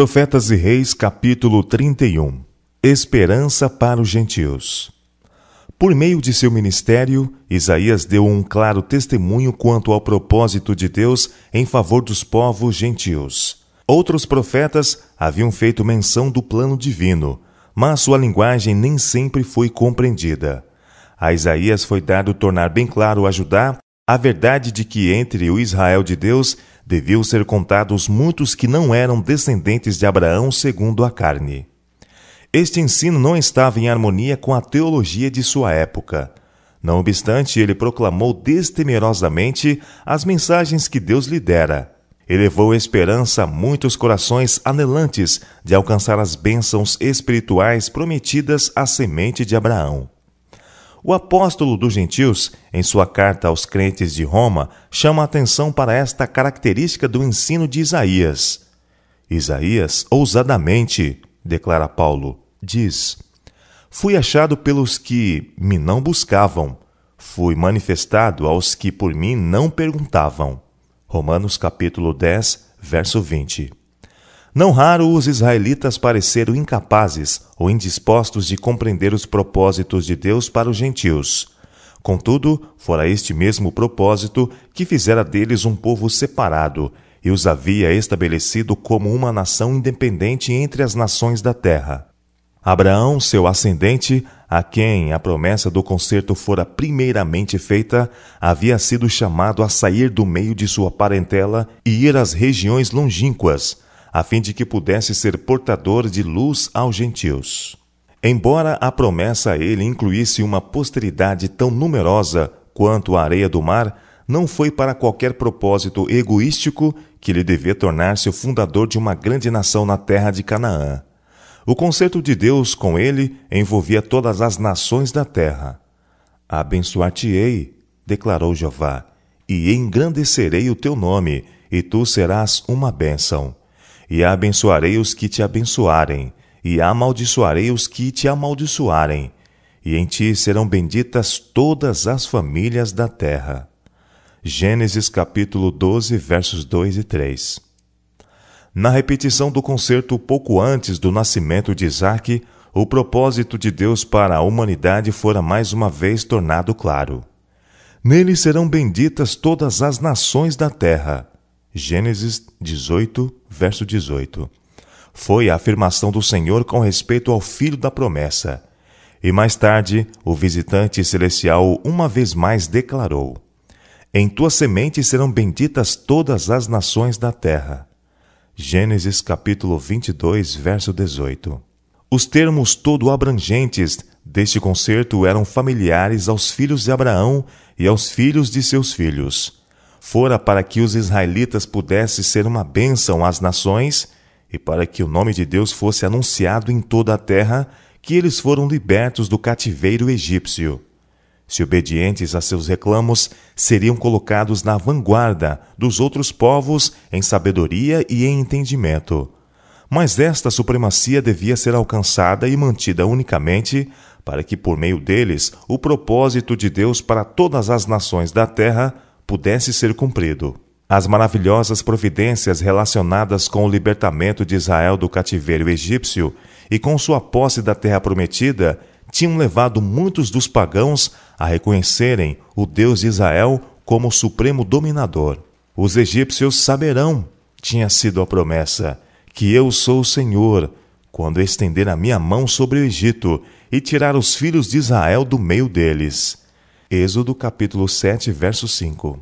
Profetas e Reis, capítulo 31 Esperança para os gentios. Por meio de seu ministério, Isaías deu um claro testemunho quanto ao propósito de Deus em favor dos povos gentios. Outros profetas haviam feito menção do plano divino, mas sua linguagem nem sempre foi compreendida. A Isaías foi dado tornar bem claro a Judá a verdade de que entre o Israel de Deus deviam ser contados muitos que não eram descendentes de Abraão segundo a carne. Este ensino não estava em harmonia com a teologia de sua época. Não obstante, ele proclamou destemerosamente as mensagens que Deus lhe dera. Elevou esperança a muitos corações anelantes de alcançar as bênçãos espirituais prometidas à semente de Abraão. O apóstolo dos gentios, em sua carta aos crentes de Roma, chama a atenção para esta característica do ensino de Isaías. Isaías, ousadamente, declara Paulo, diz: Fui achado pelos que me não buscavam, fui manifestado aos que por mim não perguntavam. Romanos capítulo 10, verso 20. Não raro os israelitas pareceram incapazes ou indispostos de compreender os propósitos de Deus para os gentios. Contudo, fora este mesmo propósito que fizera deles um povo separado e os havia estabelecido como uma nação independente entre as nações da terra. Abraão, seu ascendente, a quem a promessa do concerto fora primeiramente feita, havia sido chamado a sair do meio de sua parentela e ir às regiões longínquas, a fim de que pudesse ser portador de luz aos gentios. Embora a promessa a ele incluísse uma posteridade tão numerosa quanto a areia do mar, não foi para qualquer propósito egoístico que ele devia tornar-se o fundador de uma grande nação na terra de Canaã. O concerto de Deus com ele envolvia todas as nações da terra. Abençoar-te-ei, declarou Jeová, e engrandecerei o teu nome, e tu serás uma bênção e abençoarei os que te abençoarem, e amaldiçoarei os que te amaldiçoarem, e em ti serão benditas todas as famílias da terra. Gênesis capítulo 12, versos 2 e 3. Na repetição do concerto pouco antes do nascimento de Isaac, o propósito de Deus para a humanidade fora mais uma vez tornado claro. Nele serão benditas todas as nações da terra. Gênesis 18, verso 18. Foi a afirmação do Senhor com respeito ao filho da promessa. E mais tarde, o visitante celestial uma vez mais declarou: Em tua semente serão benditas todas as nações da terra. Gênesis capítulo 22, verso 18. Os termos todo abrangentes deste concerto eram familiares aos filhos de Abraão e aos filhos de seus filhos fora para que os israelitas pudessem ser uma bênção às nações e para que o nome de Deus fosse anunciado em toda a terra, que eles foram libertos do cativeiro egípcio. Se obedientes a seus reclamos, seriam colocados na vanguarda dos outros povos em sabedoria e em entendimento. Mas esta supremacia devia ser alcançada e mantida unicamente para que, por meio deles, o propósito de Deus para todas as nações da terra pudesse ser cumprido. As maravilhosas providências relacionadas com o libertamento de Israel do cativeiro egípcio e com sua posse da terra prometida tinham levado muitos dos pagãos a reconhecerem o Deus de Israel como o supremo dominador. Os egípcios saberão, tinha sido a promessa, que eu sou o Senhor, quando estender a minha mão sobre o Egito e tirar os filhos de Israel do meio deles. Êxodo capítulo 7, verso 5.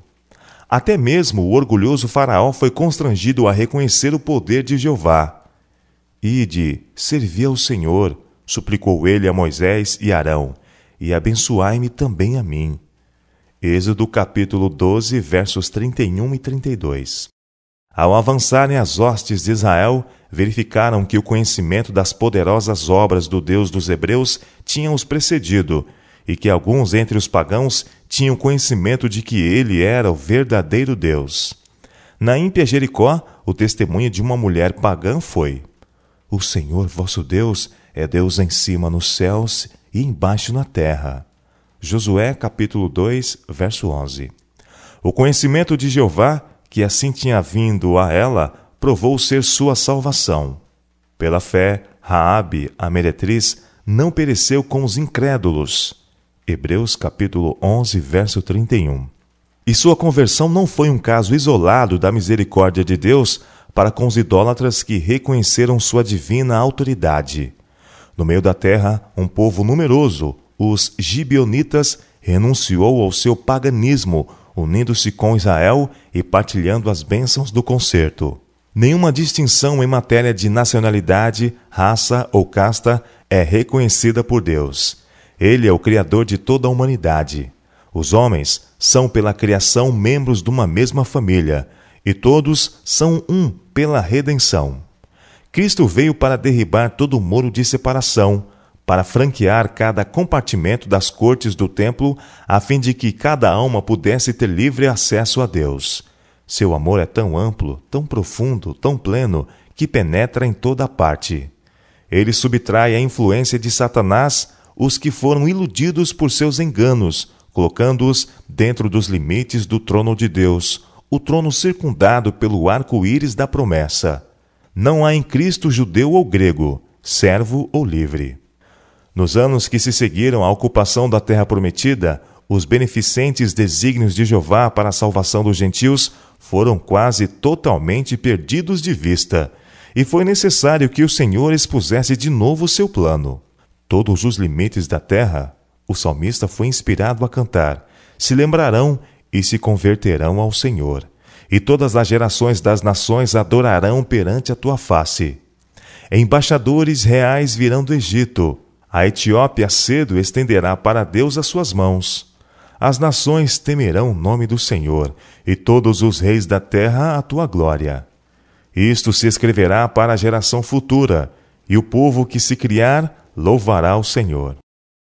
Até mesmo o orgulhoso faraó foi constrangido a reconhecer o poder de Jeová. Ide, servi ao Senhor, suplicou ele a Moisés e Arão, e abençoai-me também a mim. Êxodo capítulo 12, versos 31 e 32. Ao avançarem as hostes de Israel, verificaram que o conhecimento das poderosas obras do Deus dos Hebreus tinha os precedido e que alguns entre os pagãos tinham conhecimento de que ele era o verdadeiro Deus. Na ímpia Jericó, o testemunho de uma mulher pagã foi: O Senhor vosso Deus é Deus em cima nos céus e embaixo na terra. Josué capítulo 2, verso 11. O conhecimento de Jeová, que assim tinha vindo a ela, provou ser sua salvação. Pela fé, Raabe, a meretriz, não pereceu com os incrédulos. Hebreus capítulo 11, verso 31. E sua conversão não foi um caso isolado da misericórdia de Deus para com os idólatras que reconheceram sua divina autoridade. No meio da terra, um povo numeroso, os gibionitas, renunciou ao seu paganismo, unindo-se com Israel e partilhando as bênçãos do concerto. Nenhuma distinção em matéria de nacionalidade, raça ou casta é reconhecida por Deus. Ele é o Criador de toda a humanidade. Os homens são, pela criação, membros de uma mesma família, e todos são um pela redenção. Cristo veio para derribar todo o muro de separação, para franquear cada compartimento das cortes do templo, a fim de que cada alma pudesse ter livre acesso a Deus. Seu amor é tão amplo, tão profundo, tão pleno, que penetra em toda parte. Ele subtrai a influência de Satanás os que foram iludidos por seus enganos, colocando-os dentro dos limites do trono de Deus, o trono circundado pelo arco-íris da promessa. Não há em Cristo judeu ou grego, servo ou livre. Nos anos que se seguiram à ocupação da terra prometida, os beneficentes desígnios de Jeová para a salvação dos gentios foram quase totalmente perdidos de vista, e foi necessário que o Senhor expusesse de novo seu plano. Todos os limites da terra, o salmista foi inspirado a cantar, se lembrarão e se converterão ao Senhor, e todas as gerações das nações adorarão perante a tua face. Embaixadores reais virão do Egito, a Etiópia cedo estenderá para Deus as suas mãos. As nações temerão o nome do Senhor, e todos os reis da terra a tua glória. Isto se escreverá para a geração futura, e o povo que se criar louvará o Senhor.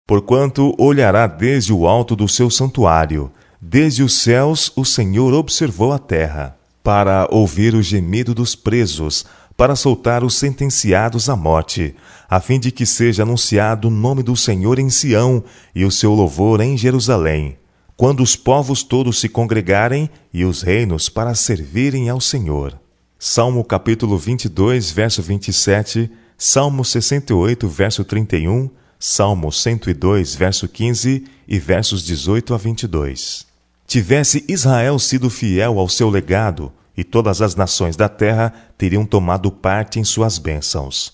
Porquanto olhará desde o alto do seu santuário, desde os céus o Senhor observou a terra, para ouvir o gemido dos presos, para soltar os sentenciados à morte, a fim de que seja anunciado o nome do Senhor em Sião e o seu louvor em Jerusalém, quando os povos todos se congregarem e os reinos para servirem ao Senhor. Salmo capítulo 22, verso 27, Salmo 68, verso 31, Salmo 102, verso 15 e versos 18 a 22. Tivesse Israel sido fiel ao seu legado, e todas as nações da terra teriam tomado parte em suas bênçãos.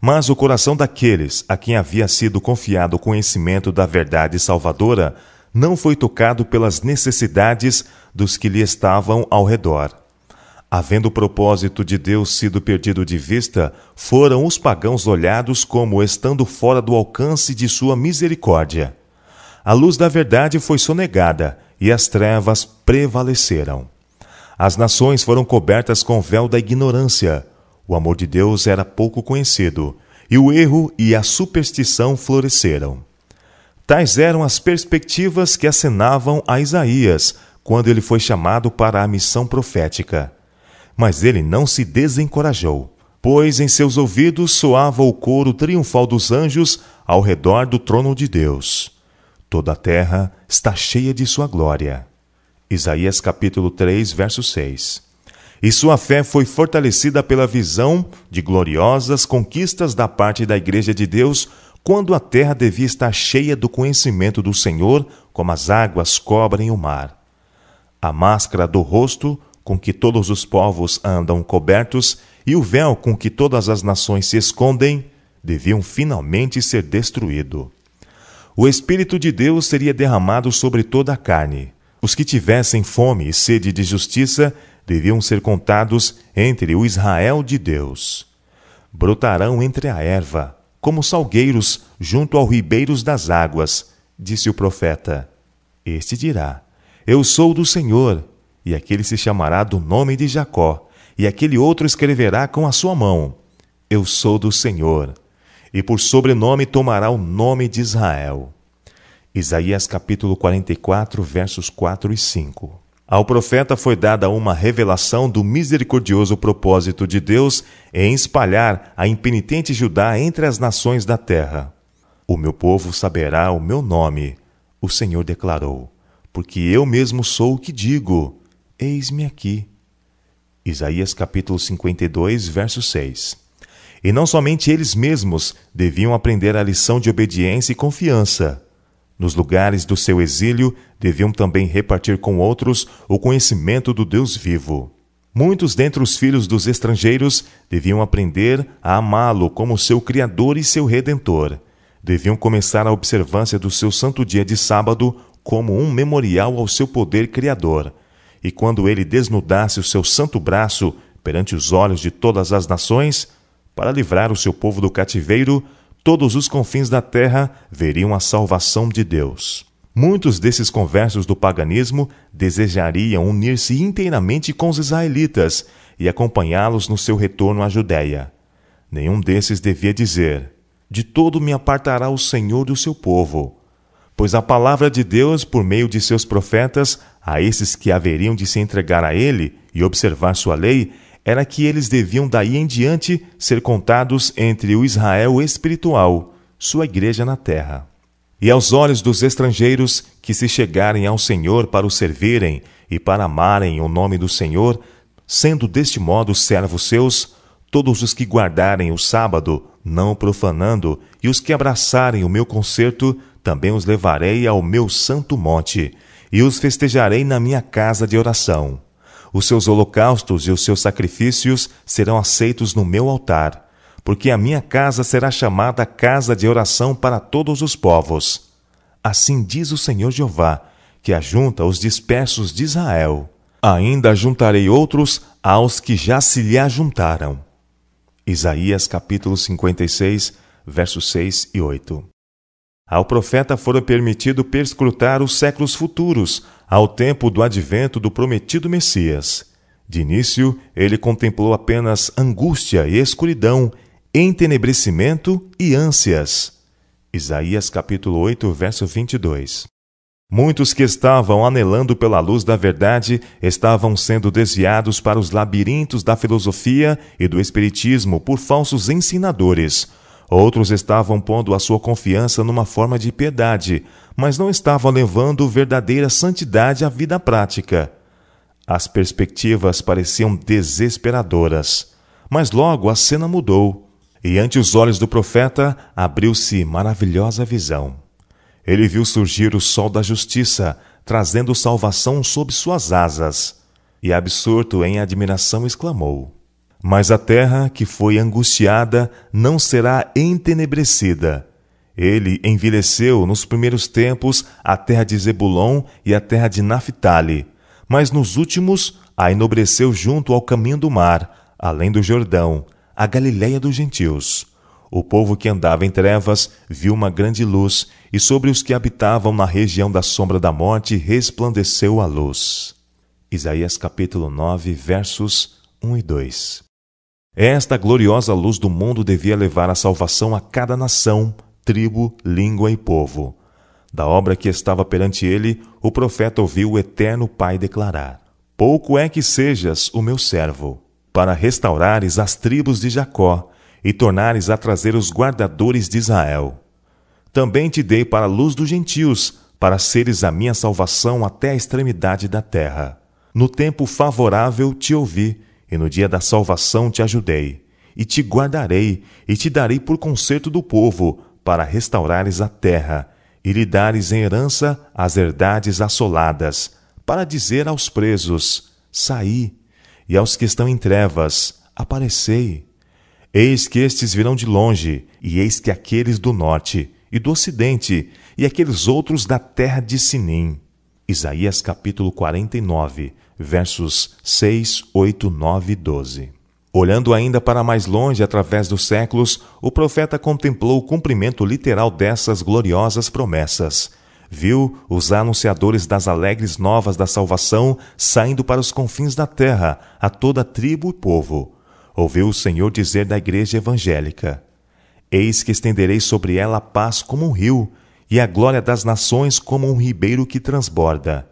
Mas o coração daqueles a quem havia sido confiado o conhecimento da verdade salvadora não foi tocado pelas necessidades dos que lhe estavam ao redor. Havendo o propósito de Deus sido perdido de vista, foram os pagãos olhados como estando fora do alcance de sua misericórdia. A luz da verdade foi sonegada e as trevas prevaleceram. As nações foram cobertas com o véu da ignorância. O amor de Deus era pouco conhecido, e o erro e a superstição floresceram. Tais eram as perspectivas que acenavam a Isaías quando ele foi chamado para a missão profética. Mas ele não se desencorajou, pois em seus ouvidos soava o coro triunfal dos anjos ao redor do trono de Deus. Toda a terra está cheia de sua glória. Isaías capítulo 3, verso 6. E sua fé foi fortalecida pela visão de gloriosas conquistas da parte da Igreja de Deus, quando a terra devia estar cheia do conhecimento do Senhor, como as águas cobrem o mar. A máscara do rosto com que todos os povos andam cobertos e o véu com que todas as nações se escondem deviam finalmente ser destruído. O Espírito de Deus seria derramado sobre toda a carne. Os que tivessem fome e sede de justiça deviam ser contados entre o Israel de Deus. Brotarão entre a erva, como salgueiros junto aos ribeiros das águas, disse o profeta. Este dirá: Eu sou do Senhor, e aquele se chamará do nome de Jacó, e aquele outro escreverá com a sua mão: Eu sou do Senhor, e por sobrenome tomará o nome de Israel. Isaías capítulo 44, versos 4 e 5. Ao profeta foi dada uma revelação do misericordioso propósito de Deus em espalhar a impenitente Judá entre as nações da terra. O meu povo saberá o meu nome, o Senhor declarou, porque eu mesmo sou o que digo Eis-me aqui. Isaías capítulo 52, verso 6. E não somente eles mesmos deviam aprender a lição de obediência e confiança. Nos lugares do seu exílio, deviam também repartir com outros o conhecimento do Deus vivo. Muitos dentre os filhos dos estrangeiros deviam aprender a amá-lo como seu Criador e seu Redentor. Deviam começar a observância do seu santo dia de sábado como um memorial ao seu poder criador. E quando ele desnudasse o seu santo braço perante os olhos de todas as nações, para livrar o seu povo do cativeiro, todos os confins da terra veriam a salvação de Deus. Muitos desses conversos do paganismo desejariam unir-se inteiramente com os israelitas e acompanhá-los no seu retorno à Judéia. Nenhum desses devia dizer: De todo me apartará o Senhor do seu povo. Pois a palavra de Deus, por meio de seus profetas, a esses que haveriam de se entregar a ele e observar sua lei, era que eles deviam daí em diante ser contados entre o Israel espiritual, sua igreja na terra. E aos olhos dos estrangeiros que se chegarem ao Senhor para o servirem e para amarem o nome do Senhor, sendo deste modo servos seus, todos os que guardarem o sábado, não profanando, e os que abraçarem o meu concerto, também os levarei ao meu santo monte, e os festejarei na minha casa de oração. Os seus holocaustos e os seus sacrifícios serão aceitos no meu altar porque a minha casa será chamada casa de oração para todos os povos. Assim diz o Senhor Jeová, que ajunta os dispersos de Israel. Ainda juntarei outros aos que já se lhe ajuntaram. Isaías capítulo 56, versos 6 e 8. Ao profeta fora permitido perscrutar os séculos futuros, ao tempo do advento do prometido Messias. De início, ele contemplou apenas angústia e escuridão entenebrecimento e ânsias. Isaías capítulo 8, verso 22. Muitos que estavam anelando pela luz da verdade estavam sendo desviados para os labirintos da filosofia e do espiritismo por falsos ensinadores. Outros estavam pondo a sua confiança numa forma de piedade, mas não estavam levando verdadeira santidade à vida prática. As perspectivas pareciam desesperadoras. Mas logo a cena mudou. E ante os olhos do profeta abriu-se maravilhosa visão. Ele viu surgir o sol da justiça, trazendo salvação sob suas asas. E absorto em admiração exclamou: Mas a terra que foi angustiada não será entenebrecida. Ele envelheceu nos primeiros tempos a terra de Zebulon e a terra de Naphtali, mas nos últimos a enobreceu junto ao caminho do mar, além do Jordão, a Galiléia dos gentios. O povo que andava em trevas viu uma grande luz, e sobre os que habitavam na região da sombra da morte resplandeceu a luz. Isaías capítulo 9, versos 1 e 2. Esta gloriosa luz do mundo devia levar a salvação a cada nação, tribo, língua e povo. Da obra que estava perante ele, o profeta ouviu o eterno Pai declarar: Pouco é que sejas o meu servo para restaurares as tribos de Jacó e tornares a trazer os guardadores de Israel. Também te dei para a luz dos gentios, para seres a minha salvação até a extremidade da terra. No tempo favorável te ouvi, e no dia da salvação te ajudei. E te guardarei, e te darei por conserto do povo, para restaurares a terra, e lhe dares em herança as herdades assoladas, para dizer aos presos: Saí, e aos que estão em trevas, aparecei. Eis que estes virão de longe, e eis que aqueles do norte e do ocidente, e aqueles outros da terra de Sinim. Isaías capítulo 49, versos 6, 8, 9 e 12. Olhando ainda para mais longe através dos séculos, o profeta contemplou o cumprimento literal dessas gloriosas promessas viu os anunciadores das alegres novas da salvação saindo para os confins da terra, a toda tribo e povo. Ouviu o Senhor dizer da igreja evangélica: Eis que estenderei sobre ela a paz como um rio, e a glória das nações como um ribeiro que transborda.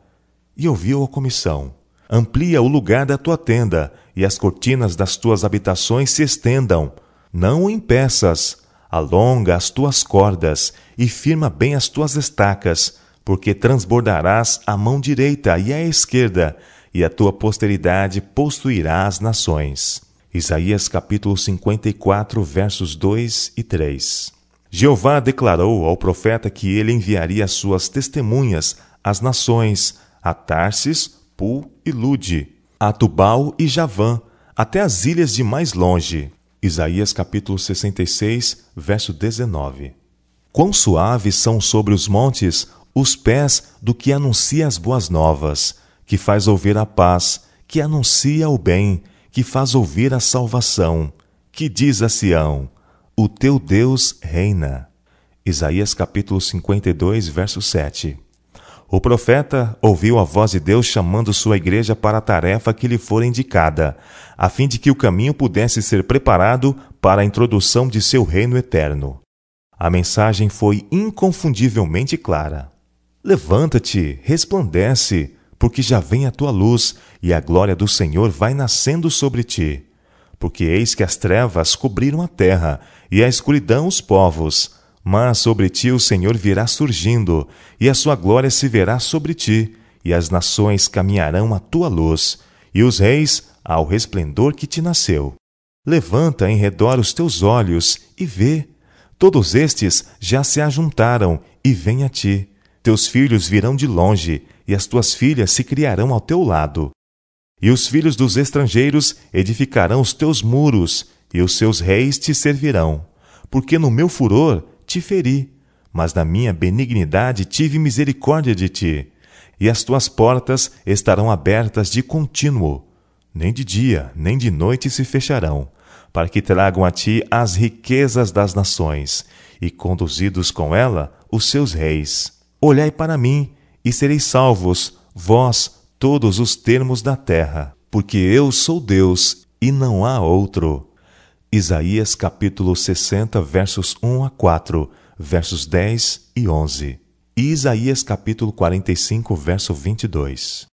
E ouviu a comissão: Amplia o lugar da tua tenda, e as cortinas das tuas habitações se estendam. Não o impeças, alonga as tuas cordas e firma bem as tuas estacas, porque transbordarás a mão direita e a esquerda, e a tua posteridade possuirá as nações. Isaías capítulo 54, versos 2 e 3. Jeová declarou ao profeta que ele enviaria as suas testemunhas às nações, a Tarsis, Pu e Lude, a Tubal e Javã, até as ilhas de mais longe. Isaías capítulo 66, verso 19. Quão suaves são sobre os montes os pés do que anuncia as boas novas, que faz ouvir a paz, que anuncia o bem, que faz ouvir a salvação, que diz a Sião: O teu Deus reina. Isaías capítulo 52, verso 7. O profeta ouviu a voz de Deus chamando sua igreja para a tarefa que lhe fora indicada, a fim de que o caminho pudesse ser preparado para a introdução de seu reino eterno. A mensagem foi inconfundivelmente clara. Levanta-te, resplandece, porque já vem a tua luz, e a glória do Senhor vai nascendo sobre ti. Porque eis que as trevas cobriram a terra, e a escuridão os povos. Mas sobre ti o Senhor virá surgindo, e a sua glória se verá sobre ti, e as nações caminharão à tua luz, e os reis ao resplendor que te nasceu. Levanta em redor os teus olhos e vê. Todos estes já se ajuntaram e vêm a ti. Teus filhos virão de longe, e as tuas filhas se criarão ao teu lado. E os filhos dos estrangeiros edificarão os teus muros, e os seus reis te servirão. Porque no meu furor te feri, mas na minha benignidade tive misericórdia de ti. E as tuas portas estarão abertas de contínuo. Nem de dia, nem de noite se fecharão, para que tragam a ti as riquezas das nações, e conduzidos com ela os seus reis. Olhai para mim, e sereis salvos, vós, todos os termos da terra, porque eu sou Deus e não há outro. Isaías capítulo 60, versos 1 a 4, versos 10 e 11. E Isaías capítulo 45, verso 22.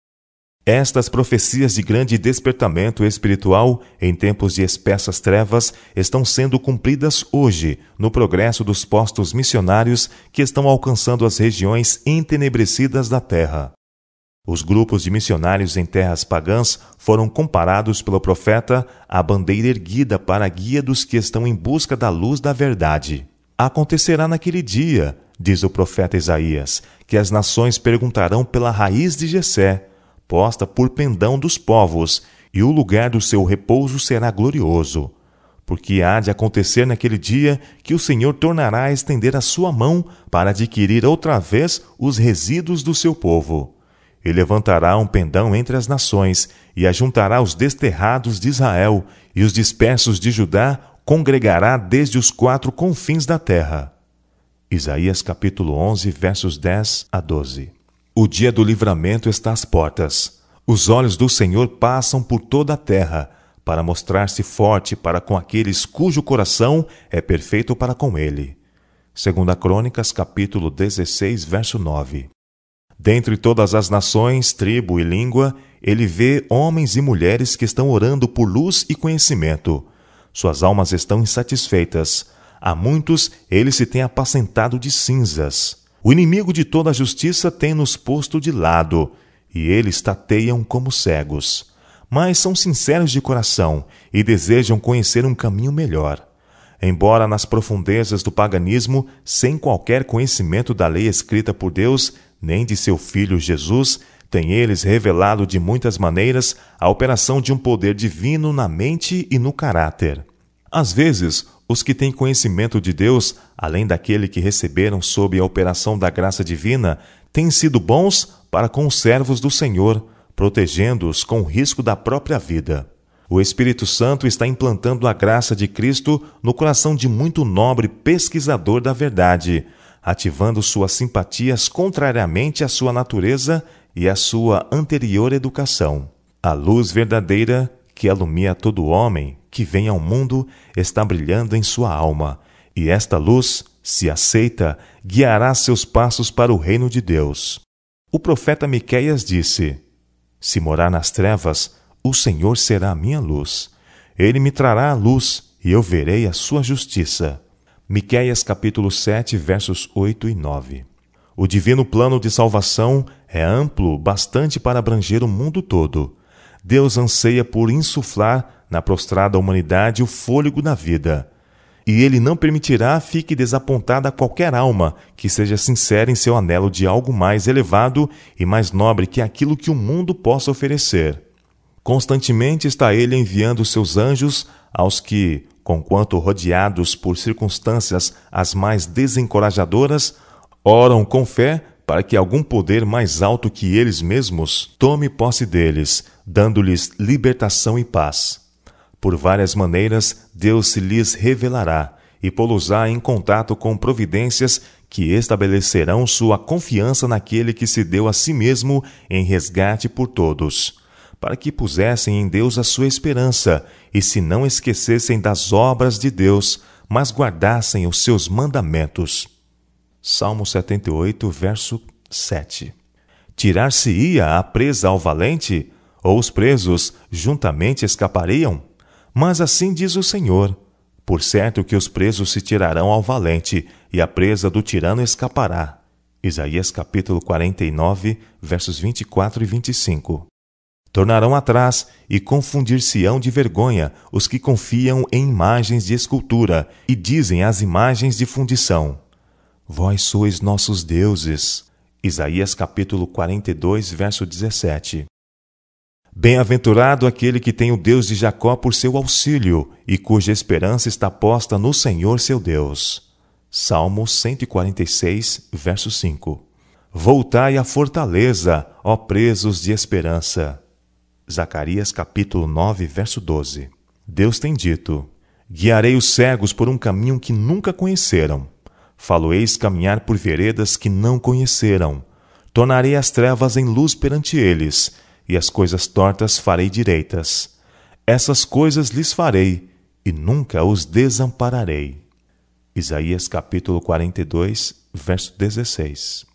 Estas profecias de grande despertamento espiritual em tempos de espessas trevas estão sendo cumpridas hoje no progresso dos postos missionários que estão alcançando as regiões entenebrecidas da terra. Os grupos de missionários em terras pagãs foram comparados pelo profeta à bandeira erguida para a guia dos que estão em busca da luz da verdade. Acontecerá naquele dia, diz o profeta Isaías, que as nações perguntarão pela raiz de Jessé, posta por pendão dos povos, e o lugar do seu repouso será glorioso. Porque há de acontecer naquele dia que o Senhor tornará a estender a sua mão para adquirir outra vez os resíduos do seu povo. E levantará um pendão entre as nações, e ajuntará os desterrados de Israel, e os dispersos de Judá congregará desde os quatro confins da terra. Isaías capítulo 11, versos 10 a 12. O dia do livramento está às portas. Os olhos do Senhor passam por toda a terra, para mostrar-se forte para com aqueles cujo coração é perfeito para com ele. Segunda Crônicas, capítulo 16, verso 9. Dentre todas as nações, tribo e língua, ele vê homens e mulheres que estão orando por luz e conhecimento. Suas almas estão insatisfeitas. A muitos ele se tem apacentado de cinzas. O inimigo de toda a justiça tem nos posto de lado, e eles tateiam como cegos. Mas são sinceros de coração e desejam conhecer um caminho melhor. Embora nas profundezas do paganismo, sem qualquer conhecimento da lei escrita por Deus, nem de seu Filho Jesus, têm eles revelado de muitas maneiras a operação de um poder divino na mente e no caráter. Às vezes, os que têm conhecimento de Deus, além daquele que receberam sob a operação da graça divina, têm sido bons para com os servos do Senhor, protegendo-os com o risco da própria vida. O Espírito Santo está implantando a graça de Cristo no coração de muito nobre pesquisador da verdade, ativando suas simpatias contrariamente à sua natureza e à sua anterior educação. A luz verdadeira que alumia todo homem que vem ao mundo está brilhando em sua alma, e esta luz, se aceita, guiará seus passos para o reino de Deus. O profeta Miqueias disse: Se morar nas trevas, o Senhor será a minha luz. Ele me trará a luz, e eu verei a sua justiça. Miqueias capítulo 7, versos 8 e 9. O divino plano de salvação é amplo bastante para abranger o mundo todo Deus anseia por insuflar na prostrada humanidade o fôlego da vida. E ele não permitirá fique desapontada qualquer alma que seja sincera em seu anelo de algo mais elevado e mais nobre que aquilo que o mundo possa oferecer. Constantemente está ele enviando seus anjos aos que, conquanto rodeados por circunstâncias as mais desencorajadoras, oram com fé para que algum poder mais alto que eles mesmos tome posse deles, dando-lhes libertação e paz. Por várias maneiras, Deus se lhes revelará e pô-los-á em contato com providências que estabelecerão sua confiança naquele que se deu a si mesmo em resgate por todos, para que pusessem em Deus a sua esperança e se não esquecessem das obras de Deus, mas guardassem os seus mandamentos. Salmo 78, verso 7. Tirar-se-ia a presa ao valente, ou os presos juntamente escapariam? Mas assim diz o Senhor: Por certo que os presos se tirarão ao valente, e a presa do tirano escapará. Isaías capítulo 49, versos 24 e 25. Tornarão atrás e confundir-se-ão de vergonha os que confiam em imagens de escultura e dizem as imagens de fundição. Vós sois nossos deuses. Isaías capítulo 42, verso 17. Bem-aventurado aquele que tem o Deus de Jacó por seu auxílio e cuja esperança está posta no Senhor seu Deus. Salmo 146, verso 5. Voltai à fortaleza, ó presos de esperança. Zacarias capítulo 9, verso 12. Deus tem dito: Guiarei os cegos por um caminho que nunca conheceram. Falo-eis caminhar por veredas que não conheceram. Tornarei as trevas em luz perante eles, e as coisas tortas farei direitas. Essas coisas lhes farei, e nunca os desampararei. Isaías capítulo 42, verso 16.